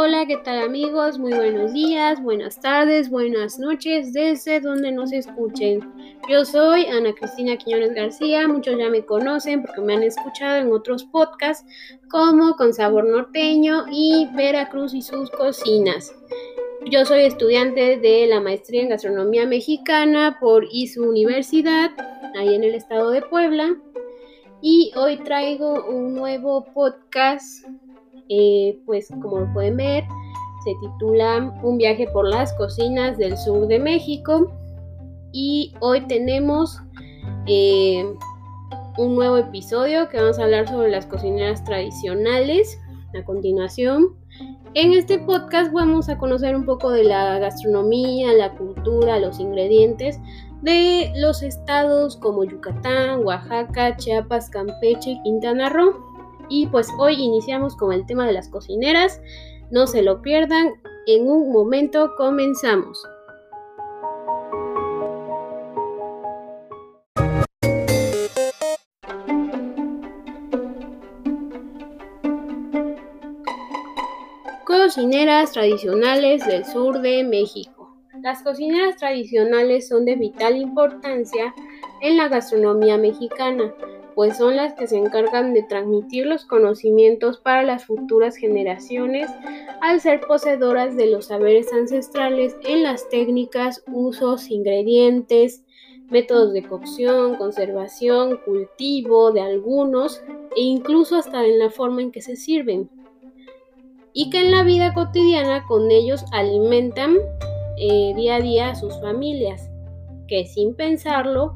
Hola, ¿qué tal amigos? Muy buenos días, buenas tardes, buenas noches, desde donde nos escuchen. Yo soy Ana Cristina Quiñones García, muchos ya me conocen porque me han escuchado en otros podcasts como Con Sabor Norteño y Veracruz y sus cocinas. Yo soy estudiante de la maestría en gastronomía mexicana por ISU Universidad, ahí en el estado de Puebla. Y hoy traigo un nuevo podcast eh, pues como lo pueden ver, se titula Un viaje por las cocinas del sur de México. Y hoy tenemos eh, un nuevo episodio que vamos a hablar sobre las cocineras tradicionales. A continuación, en este podcast vamos a conocer un poco de la gastronomía, la cultura, los ingredientes de los estados como Yucatán, Oaxaca, Chiapas, Campeche y Quintana Roo. Y pues hoy iniciamos con el tema de las cocineras. No se lo pierdan. En un momento comenzamos. Cocineras tradicionales del sur de México. Las cocineras tradicionales son de vital importancia en la gastronomía mexicana pues son las que se encargan de transmitir los conocimientos para las futuras generaciones al ser poseedoras de los saberes ancestrales en las técnicas, usos, ingredientes, métodos de cocción, conservación, cultivo de algunos e incluso hasta en la forma en que se sirven. Y que en la vida cotidiana con ellos alimentan eh, día a día a sus familias, que sin pensarlo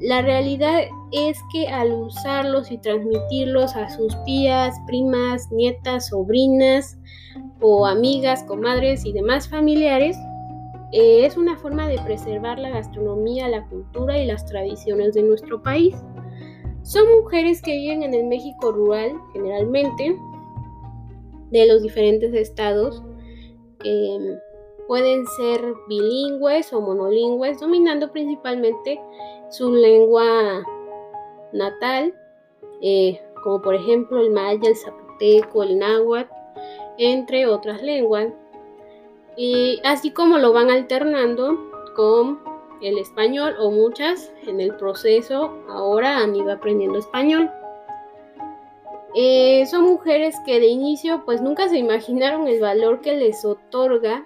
la realidad es que al usarlos y transmitirlos a sus tías, primas, nietas, sobrinas o amigas, comadres y demás familiares, eh, es una forma de preservar la gastronomía, la cultura y las tradiciones de nuestro país. Son mujeres que viven en el México rural, generalmente, de los diferentes estados. Pueden ser bilingües o monolingües, dominando principalmente su lengua natal, eh, como por ejemplo el maya, el zapoteco, el náhuatl, entre otras lenguas, y así como lo van alternando con el español o muchas en el proceso ahora han ido aprendiendo español. Eh, son mujeres que de inicio pues nunca se imaginaron el valor que les otorga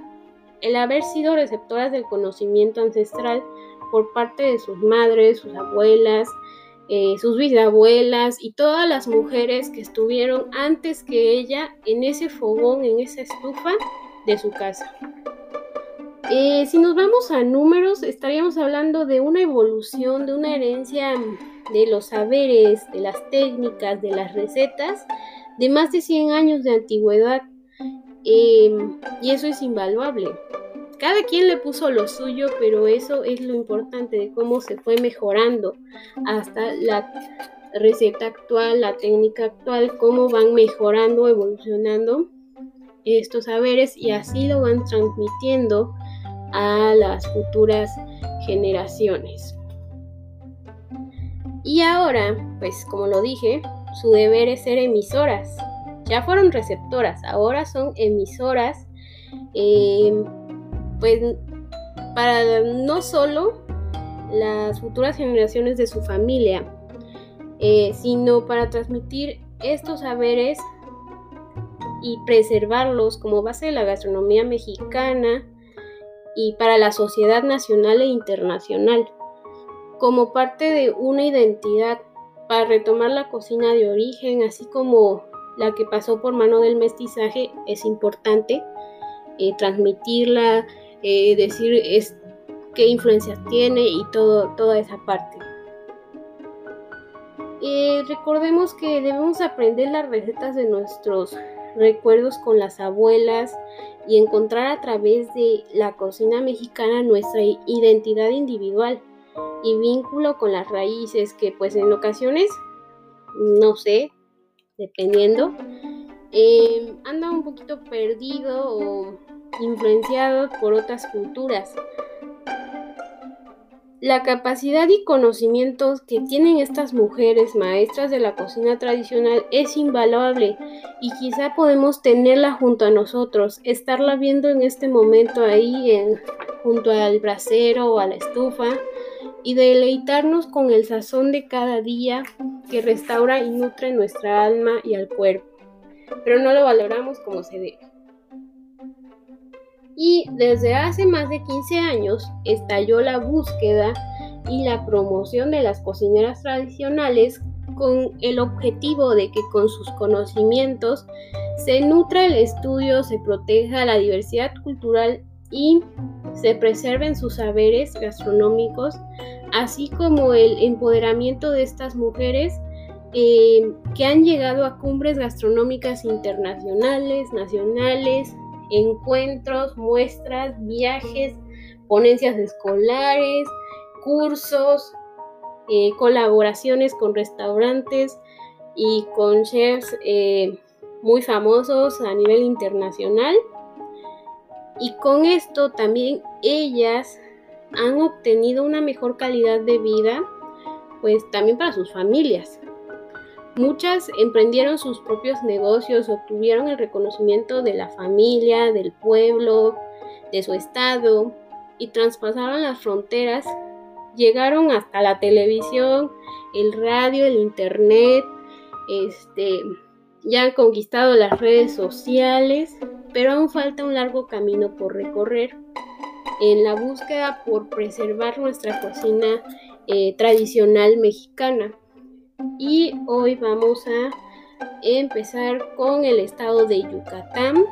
el haber sido receptoras del conocimiento ancestral por parte de sus madres, sus abuelas, eh, sus bisabuelas y todas las mujeres que estuvieron antes que ella en ese fogón, en esa estufa de su casa. Eh, si nos vamos a números, estaríamos hablando de una evolución, de una herencia de los saberes, de las técnicas, de las recetas, de más de 100 años de antigüedad. Eh, y eso es invaluable. Cada quien le puso lo suyo, pero eso es lo importante de cómo se fue mejorando hasta la receta actual, la técnica actual, cómo van mejorando, evolucionando estos saberes y así lo van transmitiendo a las futuras generaciones. Y ahora, pues como lo dije, su deber es ser emisoras. Ya fueron receptoras, ahora son emisoras. Eh, pues para no solo las futuras generaciones de su familia, eh, sino para transmitir estos saberes y preservarlos como base de la gastronomía mexicana y para la sociedad nacional e internacional, como parte de una identidad para retomar la cocina de origen, así como la que pasó por mano del mestizaje, es importante eh, transmitirla, eh, decir es, qué influencias tiene y todo, toda esa parte. Eh, recordemos que debemos aprender las recetas de nuestros recuerdos con las abuelas y encontrar a través de la cocina mexicana nuestra identidad individual y vínculo con las raíces que pues en ocasiones, no sé, dependiendo, eh, anda un poquito perdido o influenciados por otras culturas. La capacidad y conocimientos que tienen estas mujeres maestras de la cocina tradicional es invaluable y quizá podemos tenerla junto a nosotros, estarla viendo en este momento ahí en, junto al brasero o a la estufa y deleitarnos con el sazón de cada día que restaura y nutre nuestra alma y al cuerpo, pero no lo valoramos como se debe. Y desde hace más de 15 años estalló la búsqueda y la promoción de las cocineras tradicionales con el objetivo de que con sus conocimientos se nutra el estudio, se proteja la diversidad cultural y se preserven sus saberes gastronómicos, así como el empoderamiento de estas mujeres eh, que han llegado a cumbres gastronómicas internacionales, nacionales, encuentros, muestras, viajes, ponencias escolares, cursos, eh, colaboraciones con restaurantes y con chefs eh, muy famosos a nivel internacional. Y con esto también ellas han obtenido una mejor calidad de vida, pues también para sus familias. Muchas emprendieron sus propios negocios, obtuvieron el reconocimiento de la familia, del pueblo, de su estado y traspasaron las fronteras, llegaron hasta la televisión, el radio, el internet, este, ya han conquistado las redes sociales, pero aún falta un largo camino por recorrer en la búsqueda por preservar nuestra cocina eh, tradicional mexicana. Y hoy vamos a empezar con el estado de Yucatán.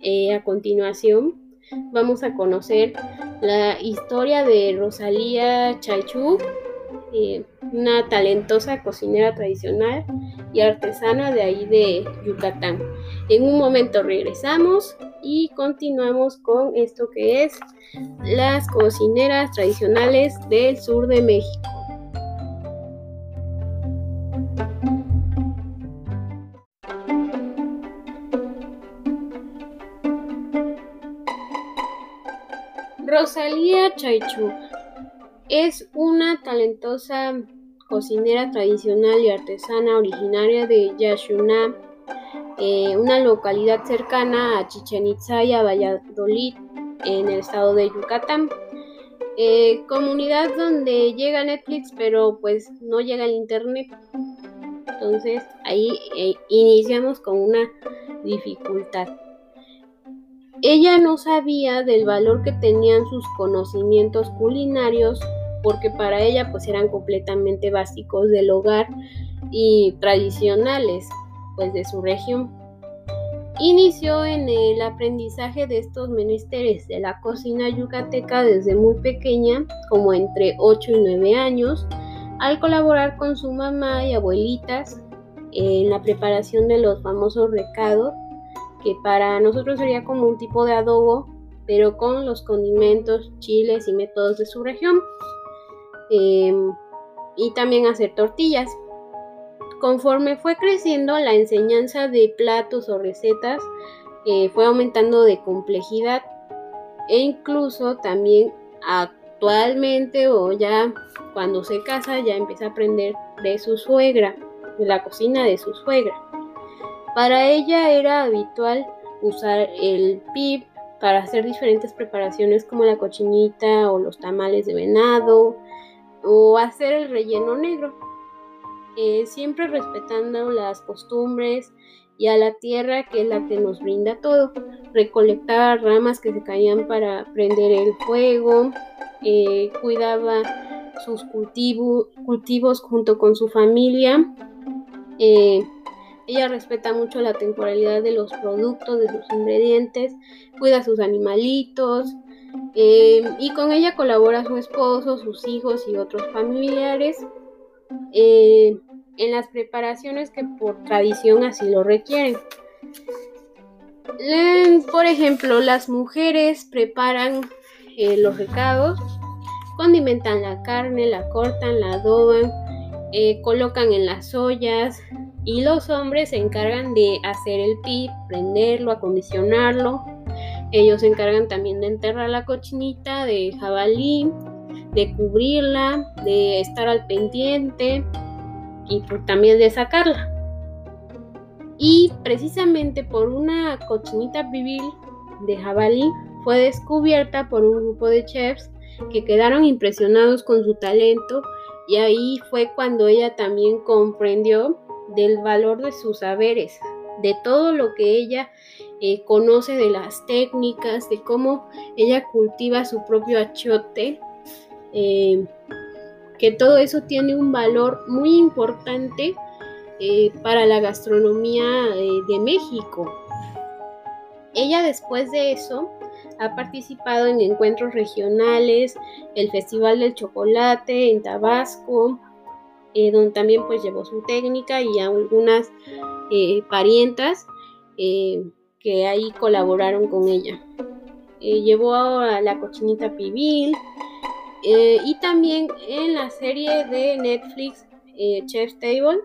Eh, a continuación vamos a conocer la historia de Rosalía Chaychú, eh, una talentosa cocinera tradicional y artesana de ahí de Yucatán. En un momento regresamos y continuamos con esto que es las cocineras tradicionales del sur de México. Rosalía Chaichu es una talentosa cocinera tradicional y artesana originaria de Yashuná, eh, una localidad cercana a Chichen Itza y a Valladolid, en el estado de Yucatán. Eh, comunidad donde llega Netflix, pero pues no llega el internet. Entonces ahí eh, iniciamos con una dificultad. Ella no sabía del valor que tenían sus conocimientos culinarios porque para ella pues eran completamente básicos del hogar y tradicionales pues de su región. Inició en el aprendizaje de estos menesteres de la cocina yucateca desde muy pequeña, como entre 8 y 9 años, al colaborar con su mamá y abuelitas en la preparación de los famosos recados, que para nosotros sería como un tipo de adobo, pero con los condimentos, chiles y métodos de su región. Em, y también hacer tortillas. Conforme fue creciendo la enseñanza de platos o recetas, eh, fue aumentando de complejidad e incluso también actualmente o ya cuando se casa ya empieza a aprender de su suegra, de la cocina de su suegra. Para ella era habitual usar el pip para hacer diferentes preparaciones como la cochinita o los tamales de venado, o hacer el relleno negro, eh, siempre respetando las costumbres y a la tierra que es la que nos brinda todo. Recolectaba ramas que se caían para prender el fuego, eh, cuidaba sus cultivos junto con su familia. Eh, ella respeta mucho la temporalidad de los productos, de sus ingredientes, cuida sus animalitos, Em, y con ella colabora su esposo, sus hijos y otros familiares em, en las preparaciones que por tradición así lo requieren. por ejemplo, las mujeres preparan eh, los recados, condimentan la carne, la cortan, la adoban, eh, colocan en las ollas y los hombres se encargan de hacer el pip, prenderlo, acondicionarlo ellos se encargan también de enterrar la cochinita de jabalí, de cubrirla, de estar al pendiente y pues, también de sacarla. Y precisamente por una cochinita pibil de jabalí fue descubierta por un grupo de chefs que quedaron impresionados con su talento y ahí fue cuando ella también comprendió del valor de sus saberes, de todo lo que ella eh, conoce de las técnicas, de cómo ella cultiva su propio achote, eh, que todo eso tiene un valor muy importante eh, para la gastronomía de México. Ella después de eso ha participado en encuentros regionales, el Festival del Chocolate en Tabasco, donde también pues llevó su técnica y algunas parientas que ahí colaboraron con ella. Eh, llevó a la cochinita pibil eh, y también en la serie de Netflix eh, Chef's Table.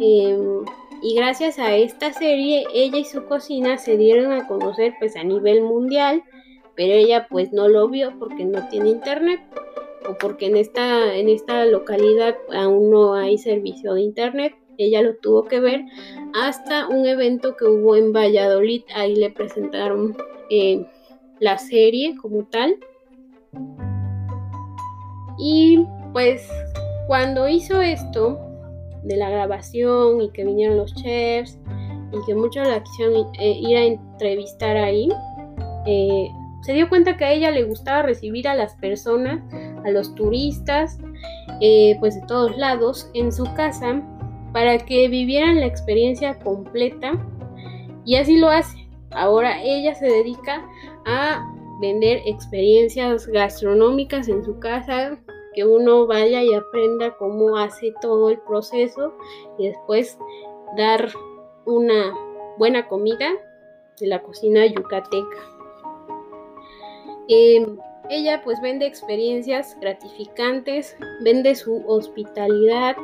Em, y gracias a esta serie ella y su cocina se dieron a conocer pues a nivel mundial, pero ella pues no lo vio porque no tiene internet o porque en esta, en esta localidad aún no hay servicio de internet ella lo tuvo que ver hasta un evento que hubo en Valladolid. Ahí le presentaron eh, la serie como tal. Y pues cuando hizo esto de la grabación y que vinieron los chefs y que muchos la quisieron eh, ir a entrevistar ahí, eh, se dio cuenta que a ella le gustaba recibir a las personas, a los turistas, pues de todos lados en su casa para que vivieran la experiencia completa y así lo hace. Ahora ella se dedica a vender experiencias gastronómicas en su casa, que uno vaya y aprenda cómo hace todo el proceso y después dar una buena comida de la cocina yucateca. Em, ella pues vende experiencias gratificantes, vende su hospitalidad,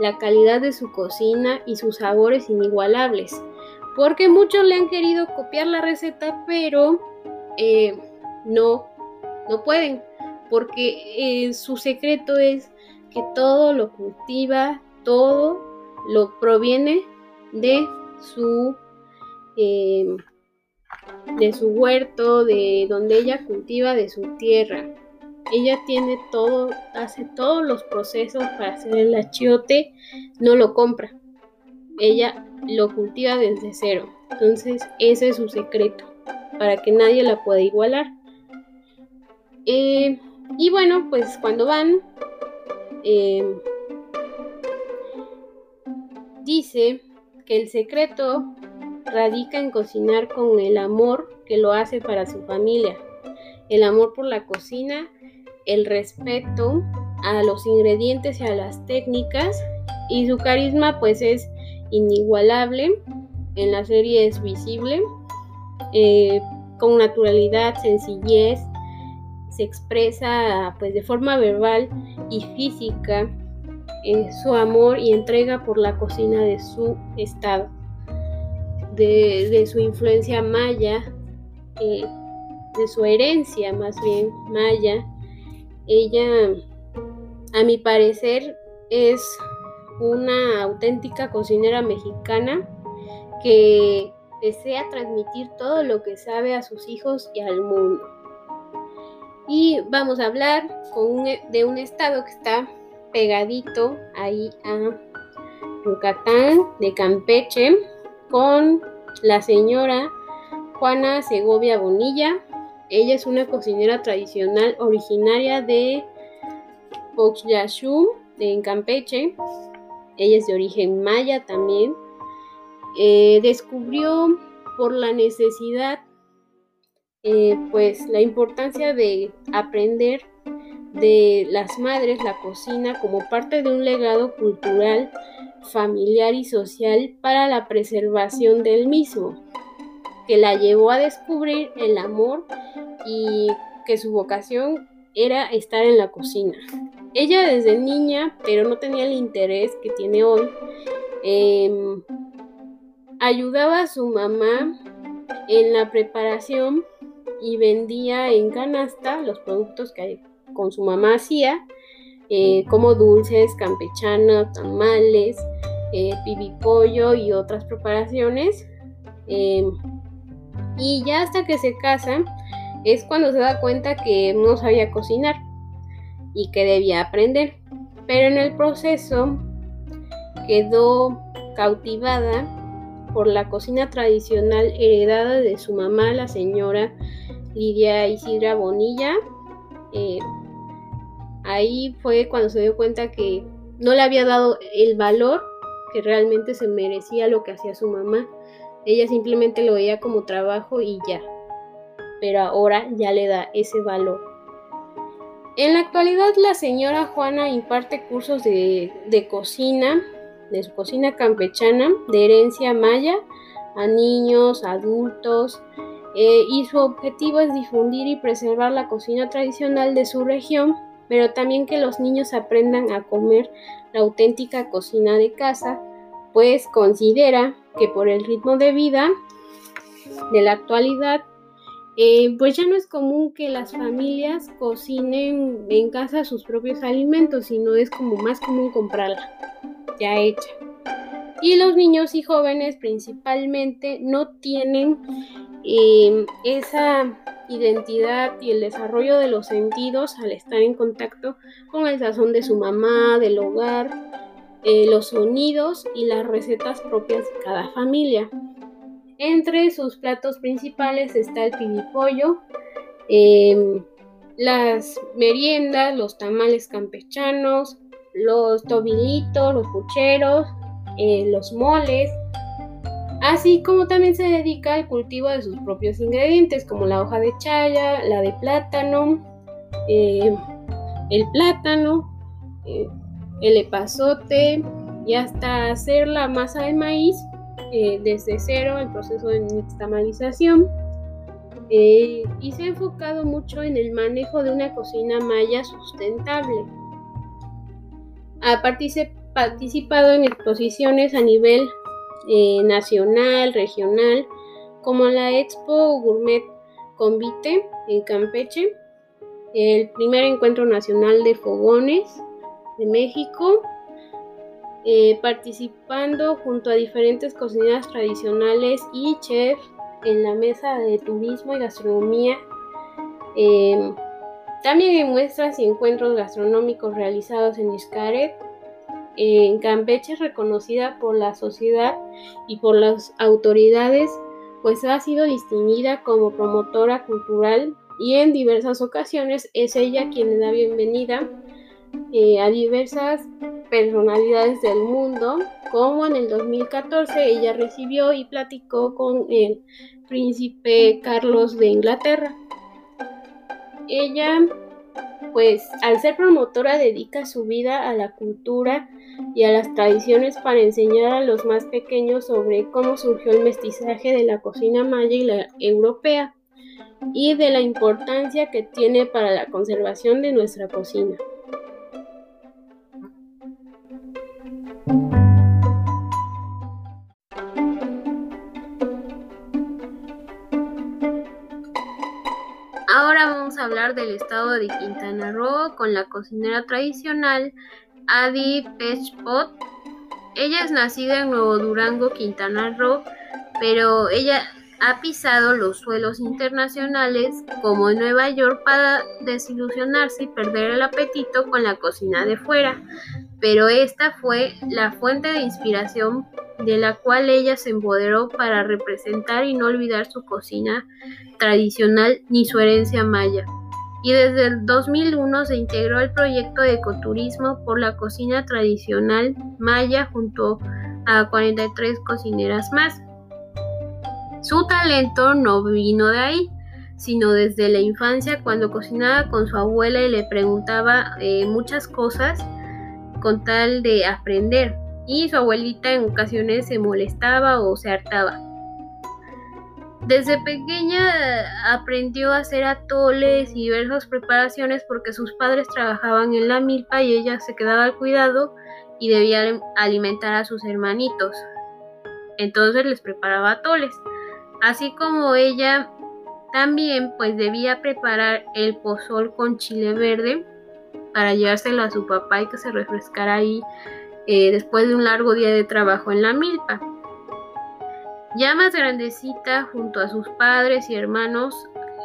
la calidad de su cocina y sus sabores inigualables. Porque muchos le han querido copiar la receta, pero eh, no, no pueden. Porque eh, su secreto es que todo lo cultiva, todo lo proviene de su, eh, de su huerto, de donde ella cultiva, de su tierra. Ella tiene todo, hace todos los procesos para hacer el achiote, no lo compra. Ella lo cultiva desde cero. Entonces, ese es su secreto, para que nadie la pueda igualar. Eh, y bueno, pues cuando van, eh, dice que el secreto radica en cocinar con el amor que lo hace para su familia, el amor por la cocina el respeto a los ingredientes y a las técnicas y su carisma pues es inigualable en la serie es visible eh, con naturalidad sencillez se expresa pues de forma verbal y física en su amor y entrega por la cocina de su estado de, su influencia maya eh, de su herencia más bien maya ella, a mi parecer, es una auténtica cocinera mexicana que desea transmitir todo lo que sabe a sus hijos y al mundo. Y vamos a hablar de un estado que está pegadito ahí a Yucatán, de Campeche, con la señora Juana Segovia Bonilla, ella es una cocinera tradicional originaria de Oxyashum, en Campeche. Ella es de origen maya también. Eh, descubrió por la necesidad, eh, pues la importancia de aprender de las madres la cocina como parte de un legado cultural, familiar y social para la preservación del mismo que la llevó a descubrir el amor y que su vocación era estar en la cocina. Ella desde niña, pero no tenía el interés que tiene hoy, em, ayudaba a su mamá en la preparación y vendía en canasta los productos que con su mamá hacía, eh, como dulces, campechanas, tamales, eh, pibipollo y otras preparaciones. Y ya hasta que se casa es cuando se da cuenta que no sabía cocinar y que debía aprender. Pero en el proceso quedó cautivada por la cocina tradicional heredada de su mamá, la señora Lidia Isidra Bonilla. Eh, ahí fue cuando se dio cuenta que no le había dado el valor que realmente se merecía lo que hacía su mamá. Ella simplemente lo veía como trabajo y ya. Pero ahora ya le da ese valor. En la actualidad la señora Juana imparte cursos de, de cocina de su cocina campechana de herencia maya a niños, adultos, eh, y su objetivo es difundir y preservar la cocina tradicional de su región, pero también que los niños aprendan a comer la auténtica cocina de casa, pues considera que por el ritmo de vida de la actualidad, eh, pues ya no es común que las familias cocinen en casa sus propios alimentos, sino es como más común comprarla ya hecha. Y los niños y jóvenes principalmente no tienen em, esa identidad y el desarrollo de los sentidos al estar en contacto con el sazón de su mamá, del hogar, eh, los sonidos y las recetas propias de cada familia. Entre sus platos principales está el pibipollo, em, las meriendas, los tamales campechanos, los tobilitos, los pucheros, eh, los moles, así como también se dedica al cultivo de sus propios ingredientes como la hoja de chaya, la de plátano, eh, el plátano, el epazote y hasta hacer la masa de maíz desde cero, el proceso de nixtamalización. y se ha enfocado mucho en el manejo de una cocina maya sustentable ha participado en exposiciones a nivel eh, nacional, regional, como la Expo Gourmet Convite en Campeche, el primer encuentro nacional de fogones de México, eh, participando junto a diferentes cocineras tradicionales y chefs en la mesa de turismo y gastronomía. Em, también en muestras y encuentros gastronómicos realizados en Xcaret, en Campeche reconocida por la sociedad y por las autoridades, pues ha sido distinguida como promotora cultural y en diversas ocasiones es ella quien da bienvenida eh, a diversas personalidades del mundo, como en el 2014 ella recibió y platicó con el príncipe Carlos de Inglaterra. Ella, pues al ser promotora, dedica su vida a la cultura y a las tradiciones para enseñar a los más pequeños sobre cómo surgió el mestizaje de la cocina maya y la europea y de la importancia que tiene para la conservación de nuestra cocina. Vamos a hablar del estado de Quintana Roo con la cocinera tradicional Adi Pechpot. Ella es nacida en Nuevo Durango, Quintana Roo, pero ella ha pisado los suelos internacionales como en Nueva York para desilusionarse y perder el apetito con la cocina de fuera. Pero esta fue la fuente de inspiración de la cual ella se empoderó para representar y no olvidar su cocina tradicional ni su herencia maya. Y desde el 2001 se integró al proyecto de ecoturismo por la cocina tradicional maya junto a 43 cocineras más. Su talento no vino de ahí, sino desde la infancia cuando cocinaba con su abuela y le preguntaba eh, muchas cosas con tal de aprender y su abuelita en ocasiones se molestaba o se hartaba. Desde pequeña aprendió a hacer atoles y diversas preparaciones porque sus padres trabajaban en la milpa y ella se quedaba al cuidado y debía alimentar a sus hermanitos. Entonces les preparaba atoles. Así como ella También pues debía preparar el pozol con chile verde para llevárselo a su papá y que se refrescara ahí eh, después de un largo día de trabajo en la milpa. Ya más grandecita, junto a sus padres y hermanos,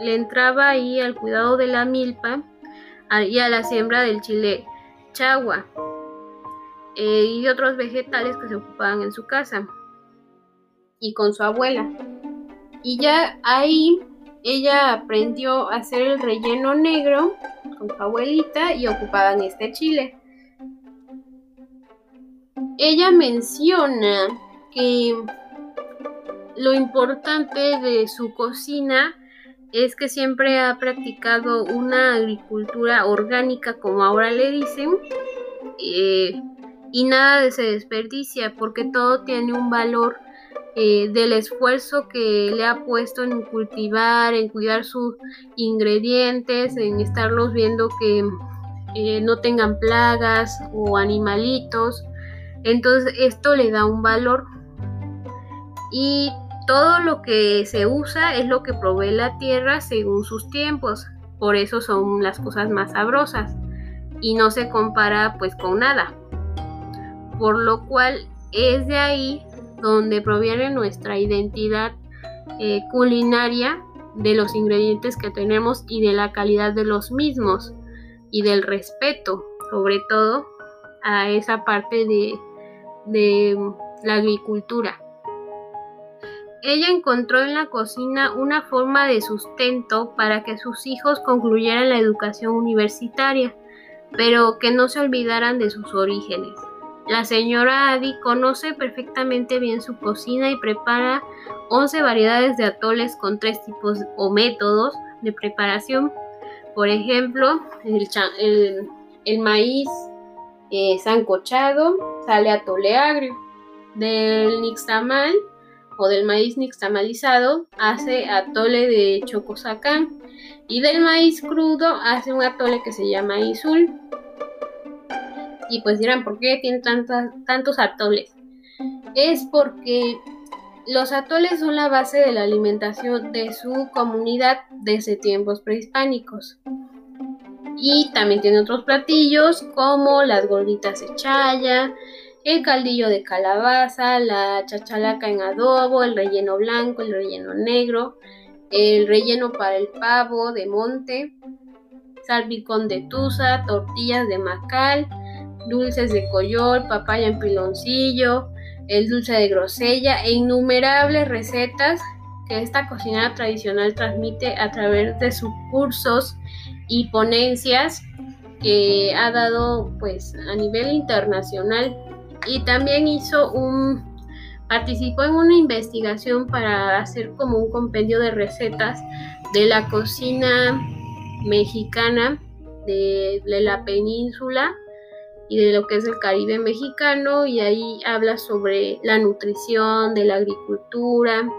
le entraba ahí al cuidado de la milpa y a la siembra del chile chagua eh, y otros vegetales que se ocupaban en su casa y con su abuela. Y ya ahí ella aprendió a hacer el relleno negro con su abuelita y ocupaban este chile. Ella menciona que lo importante de su cocina es que siempre ha practicado una agricultura orgánica, como ahora le dicen, eh, y nada se desperdicia porque todo tiene un valor eh, del esfuerzo que le ha puesto en cultivar, en cuidar sus ingredientes, en estarlos viendo que eh, no tengan plagas o animalitos. Entonces esto le da un valor. Y todo lo que se usa es lo que provee la tierra según sus tiempos. Por eso son las cosas más sabrosas. Y no se compara pues con nada. Por lo cual es de ahí donde proviene nuestra identidad eh, culinaria de los ingredientes que tenemos y de la calidad de los mismos y del respeto, sobre todo a esa parte de, de la agricultura. Ella encontró en la cocina una forma de sustento para que sus hijos concluyeran la educación universitaria, pero que no se olvidaran de sus orígenes. La señora Adi conoce perfectamente bien su cocina y prepara 11 variedades de atoles con tres tipos o métodos de preparación. Por ejemplo, el, maíz eh, sancochado sale atole agrio. Del nixtamal o del maíz nixtamalizado hace atole de chocosacán. Y del maíz crudo hace un atole que se llama isul. Y pues dirán, ¿por qué tiene tantos atoles? Es porque los atoles son la base de la alimentación de su comunidad desde tiempos prehispánicos. Y también tiene otros platillos como las gorditas de chaya, el caldillo de calabaza, la chachalaca en adobo, el relleno blanco, el relleno negro, el relleno para el pavo de monte, salpicón de tusa, tortillas de macal, dulces de coyol, papaya en piloncillo, el dulce de grosella e innumerables recetas que esta cocinera tradicional transmite a través de sus cursos y ponencias que ha dado pues a nivel internacional. Y también hizo un participó en una investigación para hacer como un compendio de recetas de la cocina mexicana de la península y de lo que es el Caribe mexicano y ahí habla sobre la nutrición, de la agricultura,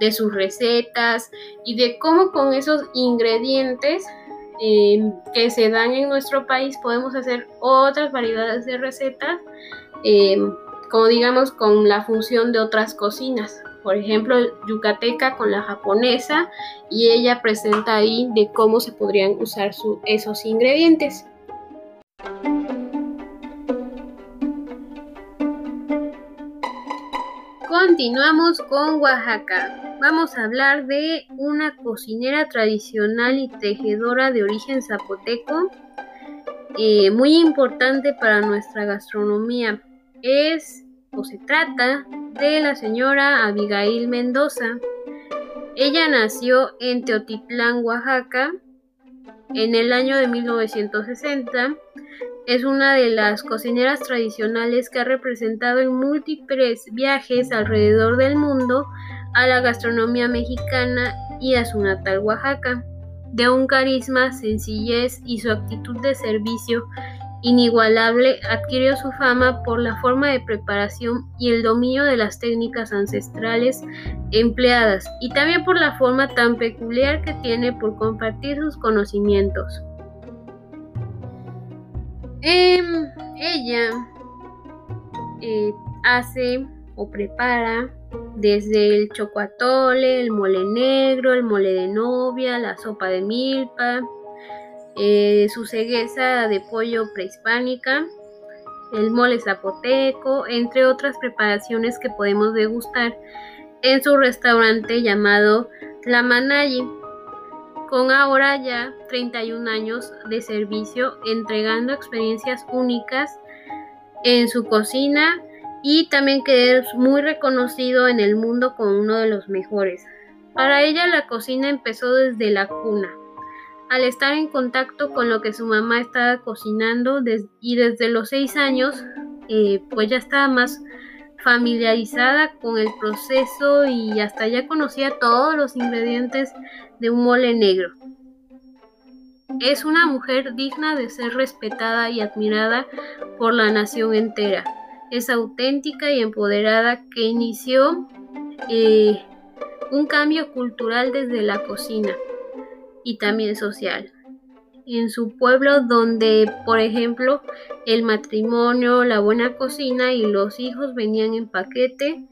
de sus recetas y de cómo con esos ingredientes em, que se dan en nuestro país podemos hacer otras variedades de recetas, em, como digamos con la función de otras cocinas. Por ejemplo, yucateca con la japonesa y ella presenta ahí de cómo se podrían usar esos ingredientes. Continuamos con Oaxaca. Vamos a hablar de una cocinera tradicional y tejedora de origen zapoteco, eh, muy importante para nuestra gastronomía. Es o se trata de la señora Abigail Mendoza. Ella nació en Teotitlán, Oaxaca, en el año de 1960 es una de las cocineras tradicionales que ha representado en múltiples viajes alrededor del mundo a la gastronomía mexicana y a su natal Oaxaca. De un carisma, sencillez y su actitud de servicio inigualable, adquirió su fama por la forma de preparación y el dominio de las técnicas ancestrales empleadas y también por la forma tan peculiar que tiene por compartir sus conocimientos. Em, ella eh, hace o prepara desde el chocoatole, el mole negro, el mole de novia, la sopa de milpa, eh, su cegueza de pollo prehispánica, el mole zapoteco, entre otras preparaciones que podemos degustar en su restaurante llamado La Manayi, con ahora ya 31 años de servicio, entregando experiencias únicas en su cocina y también que es muy reconocido en el mundo como uno de los mejores. Para ella la cocina empezó desde la cuna, al estar en contacto con lo que su mamá estaba cocinando y desde los seis años eh, pues ya estaba más familiarizada con el proceso y hasta ya conocía todos los ingredientes de un mole negro. Es una mujer digna de ser respetada y admirada por la nación entera. Es auténtica y empoderada que inició eh, un cambio cultural desde la cocina y también social. En su pueblo donde, por ejemplo, el matrimonio, la buena cocina y los hijos venían en paquete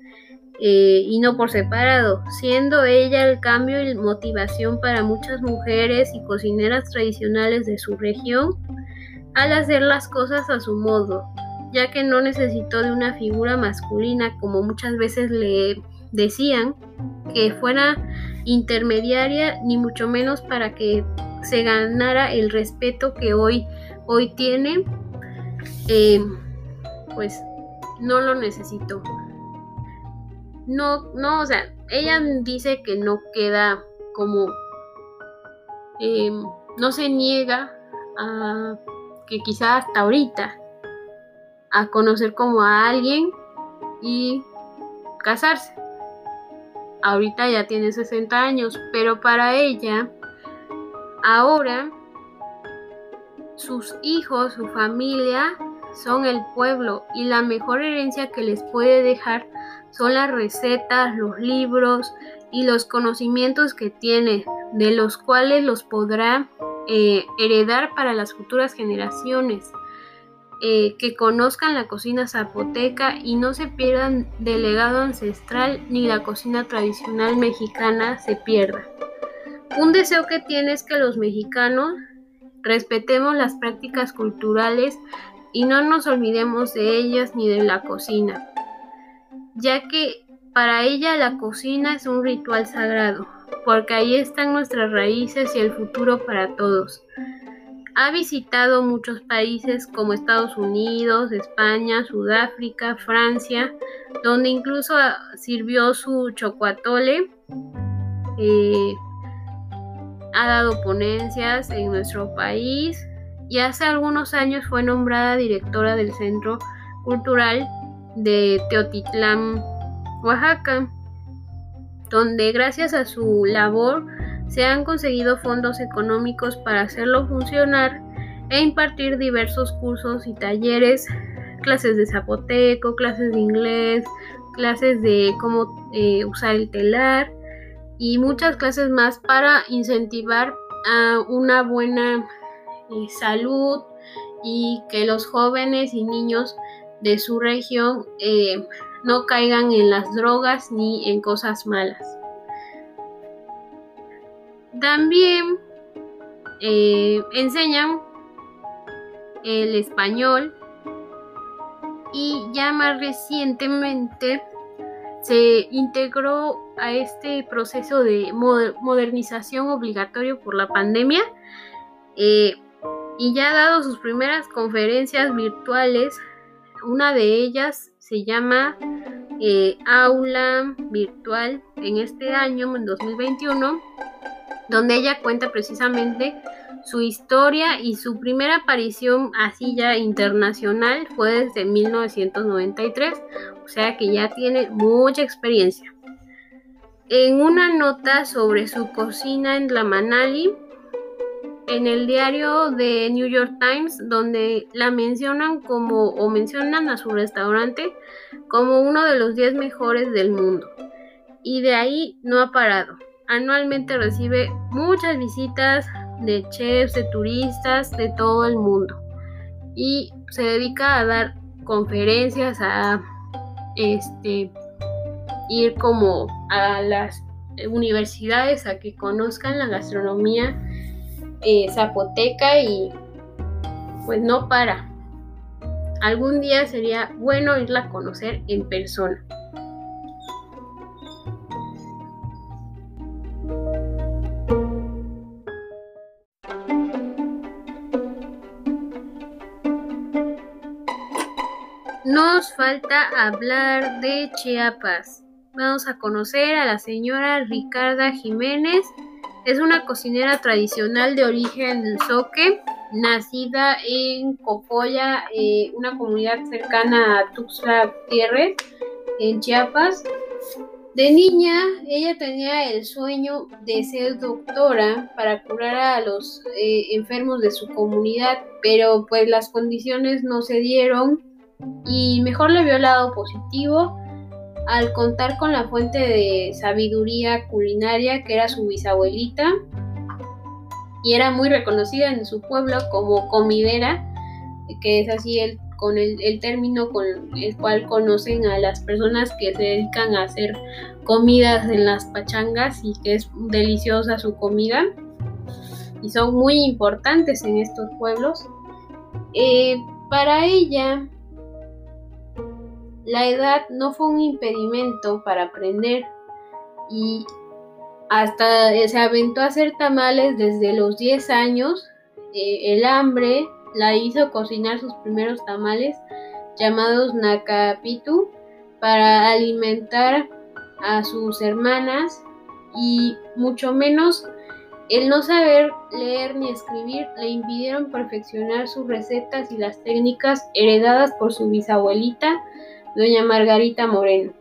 eh, y no por separado, siendo ella el cambio y motivación para muchas mujeres y cocineras tradicionales de su región al hacer las cosas a su modo, ya que no necesitó de una figura masculina como muchas veces le decían que fuera intermediaria ni mucho menos para que se ganara el respeto que hoy, hoy tiene, eh, pues no lo necesito. No, no, o sea, ella dice que no queda como, eh, no se niega a que quizá hasta ahorita a conocer como a alguien y casarse ahorita ya tiene 60 años, pero para ella, ahora, sus hijos, su familia, son el pueblo y la mejor herencia que les puede dejar son las recetas, los libros y los conocimientos que tiene, de los cuales los podrá eh, heredar para las futuras generaciones. Eh, que conozcan la cocina zapoteca y no se pierdan del legado ancestral ni la cocina tradicional mexicana se pierda. Un deseo que tiene es que los mexicanos respetemos las prácticas culturales y no nos olvidemos de ellas ni de la cocina, ya que para ella la cocina es un ritual sagrado, porque ahí están nuestras raíces y el futuro para todos. Ha visitado muchos países como Estados Unidos, España, Sudáfrica, Francia, donde incluso sirvió su chocoatole. Eh, ha dado ponencias en nuestro país y hace algunos años fue nombrada directora del Centro Cultural de Teotitlán, Oaxaca, donde gracias a su labor se han conseguido fondos económicos para hacerlo funcionar e impartir diversos cursos y talleres, clases de zapoteco, clases de inglés, clases de cómo eh, usar el telar y muchas clases más para incentivar a una buena eh, salud y que los jóvenes y niños de su región eh, no caigan en las drogas ni en cosas malas. También eh, enseñan el español y ya más recientemente se integró a este proceso de modernización obligatorio por la pandemia eh, y ya ha dado sus primeras conferencias virtuales. Una de ellas se llama eh, Aula Virtual en este año, en 2021 donde ella cuenta precisamente su historia y su primera aparición así ya internacional fue desde 1993, o sea que ya tiene mucha experiencia. En una nota sobre su cocina en la Manali, en el diario de New York Times, donde la mencionan como, o mencionan a su restaurante como uno de los 10 mejores del mundo. Y de ahí no ha parado. Anualmente recibe muchas visitas de chefs, de turistas de todo el mundo y se dedica a dar conferencias, a este, ir como a las universidades a que conozcan la gastronomía eh, zapoteca y pues no para. Algún día sería bueno irla a conocer en persona. Falta hablar de Chiapas. Vamos a conocer a la señora Ricarda Jiménez. Es una cocinera tradicional de origen soque, nacida en Copolla, eh, una comunidad cercana a Tuxtla Gutiérrez, en Chiapas. De niña, ella tenía el sueño de ser doctora para curar a los eh, enfermos de su comunidad, pero pues las condiciones no se dieron y mejor le vio el lado positivo al contar con la fuente de sabiduría culinaria que era su bisabuelita y era muy reconocida en su pueblo como comidera, que es así el, con el, término con el cual conocen a las personas que se dedican a hacer comidas en las pachangas y que es deliciosa su comida y son muy importantes en estos pueblos. Eh, para ella, la edad no fue un impedimento para aprender y hasta se aventó a hacer tamales desde los 10 años. Eh, el hambre la hizo cocinar sus primeros tamales llamados nakapitu para alimentar a sus hermanas y mucho menos el no saber leer ni escribir le impidieron perfeccionar sus recetas y las técnicas heredadas por su bisabuelita doña Margarita Moreno.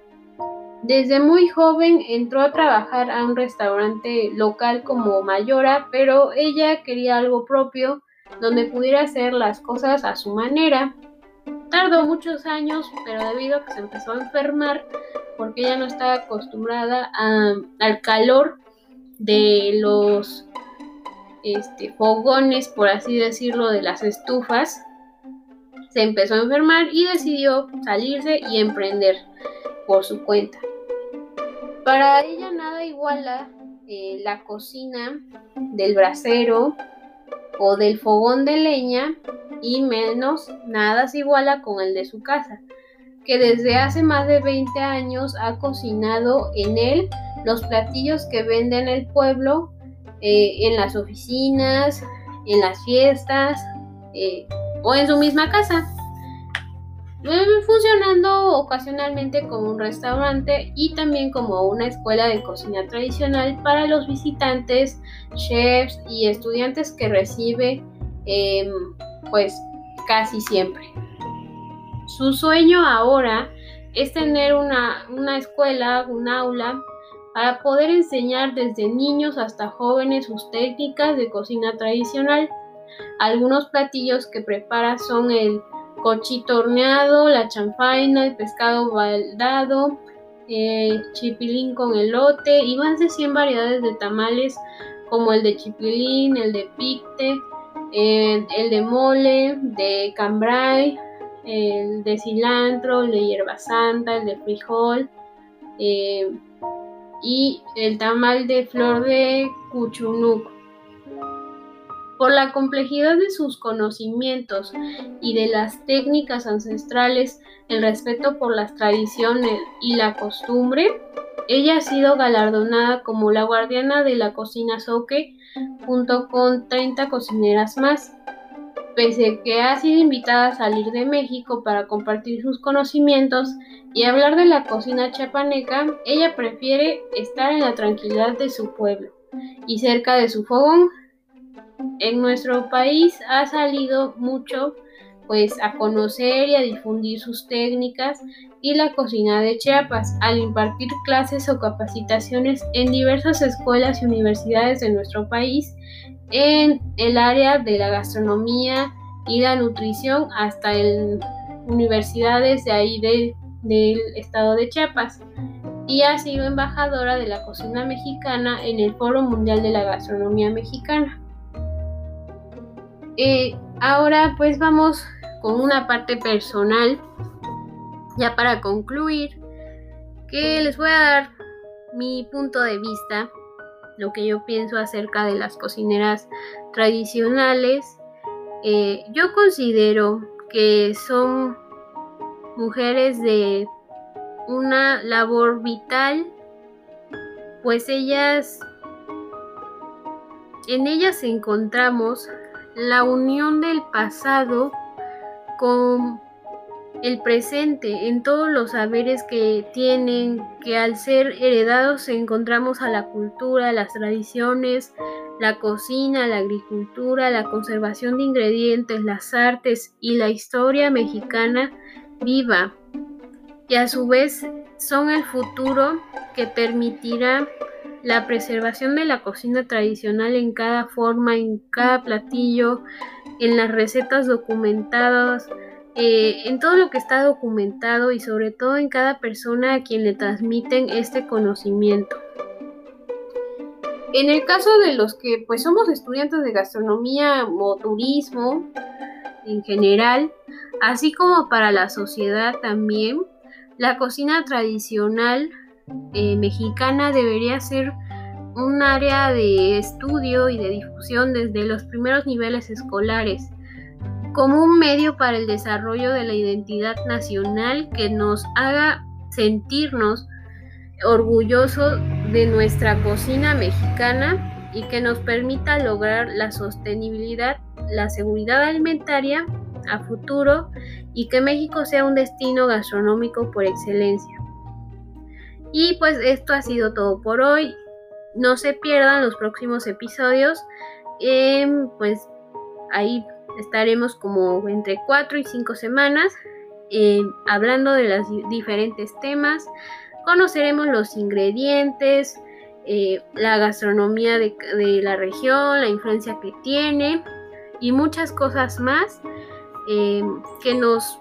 Desde muy joven entró a trabajar a un restaurante local como mayora, pero ella quería algo propio donde pudiera hacer las cosas a su manera. Tardó muchos años, pero debido a que se empezó a enfermar, porque ella no estaba acostumbrada al calor de los este, fogones, por así decirlo, de las estufas, se empezó a enfermar y decidió salirse y emprender por su cuenta. Para ella nada iguala eh, la cocina del brasero o del fogón de leña y menos nada se iguala con el de su casa, que desde hace más de 20 años ha cocinado en él los platillos que vende en el pueblo, eh, en las oficinas, en las fiestas, eh, o en su misma casa, funcionando ocasionalmente como un restaurante y también como una escuela de cocina tradicional para los visitantes, chefs y estudiantes que recibe em, pues casi siempre. Su sueño ahora es tener una, una escuela, un aula, para poder enseñar desde niños hasta jóvenes sus técnicas de cocina tradicional algunos platillos que prepara son el cochito horneado, la chanfaina, el pescado baldado, chipilín con elote y más de 100 variedades de tamales como el de chipilín, el de picte, el de mole, de cambray, el de cilantro, el de hierba santa, el de frijol eh, y el tamal de flor de cuchunuc. Por la complejidad de sus conocimientos y de las técnicas ancestrales, el respeto por las tradiciones y la costumbre, ella ha sido galardonada como la guardiana de la cocina soque junto con 30 cocineras más. Pese que ha sido invitada a salir de México para compartir sus conocimientos y hablar de la cocina chapaneca, ella prefiere estar en la tranquilidad de su pueblo y cerca de su fogón en nuestro país ha salido mucho pues a conocer y a difundir sus técnicas y la cocina de Chiapas al impartir clases o capacitaciones en diversas escuelas y universidades de nuestro país en el área de la gastronomía y la nutrición hasta en universidades de ahí del estado de Chiapas y ha sido embajadora de la cocina mexicana en el Foro Mundial de la Gastronomía Mexicana. Eh, ahora pues vamos con una parte personal. ya para concluir, que les voy a dar mi punto de vista, lo que yo pienso acerca de las cocineras tradicionales. Eh, yo considero que son mujeres de una labor vital, pues ellas, en ellas encontramos la unión del pasado con el presente, en todos los saberes que tienen, que al ser heredados encontramos a la cultura, las tradiciones, la cocina, la agricultura, la conservación de ingredientes, las artes y la historia mexicana viva. Y a su vez son el futuro que permitirá la preservación de la cocina tradicional en cada forma, en cada platillo, en las recetas documentadas, eh, en todo lo que está documentado y sobre todo en cada persona a quien le transmiten este conocimiento. En el caso de los que pues somos estudiantes de gastronomía o turismo en general, así como para la sociedad también, la cocina tradicional eh, mexicana debería ser un área de estudio y de difusión desde los primeros niveles escolares como un medio para el desarrollo de la identidad nacional que nos haga sentirnos orgullosos de nuestra cocina mexicana y que nos permita lograr la sostenibilidad, la seguridad alimentaria a futuro y que México sea un destino gastronómico por excelencia. Y pues esto ha sido todo por hoy. No se pierdan los próximos episodios. Em, pues ahí Estaremos como entre 4 y 5 semanas eh, hablando de los diferentes temas. Conoceremos los ingredientes, eh, la gastronomía de, la región, la influencia que tiene y muchas cosas más eh, que nos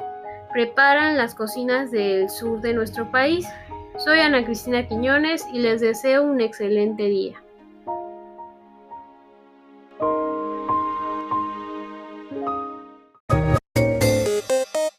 preparan las cocinas del sur de nuestro país. Soy Ana Cristina Quiñones y les deseo un excelente día.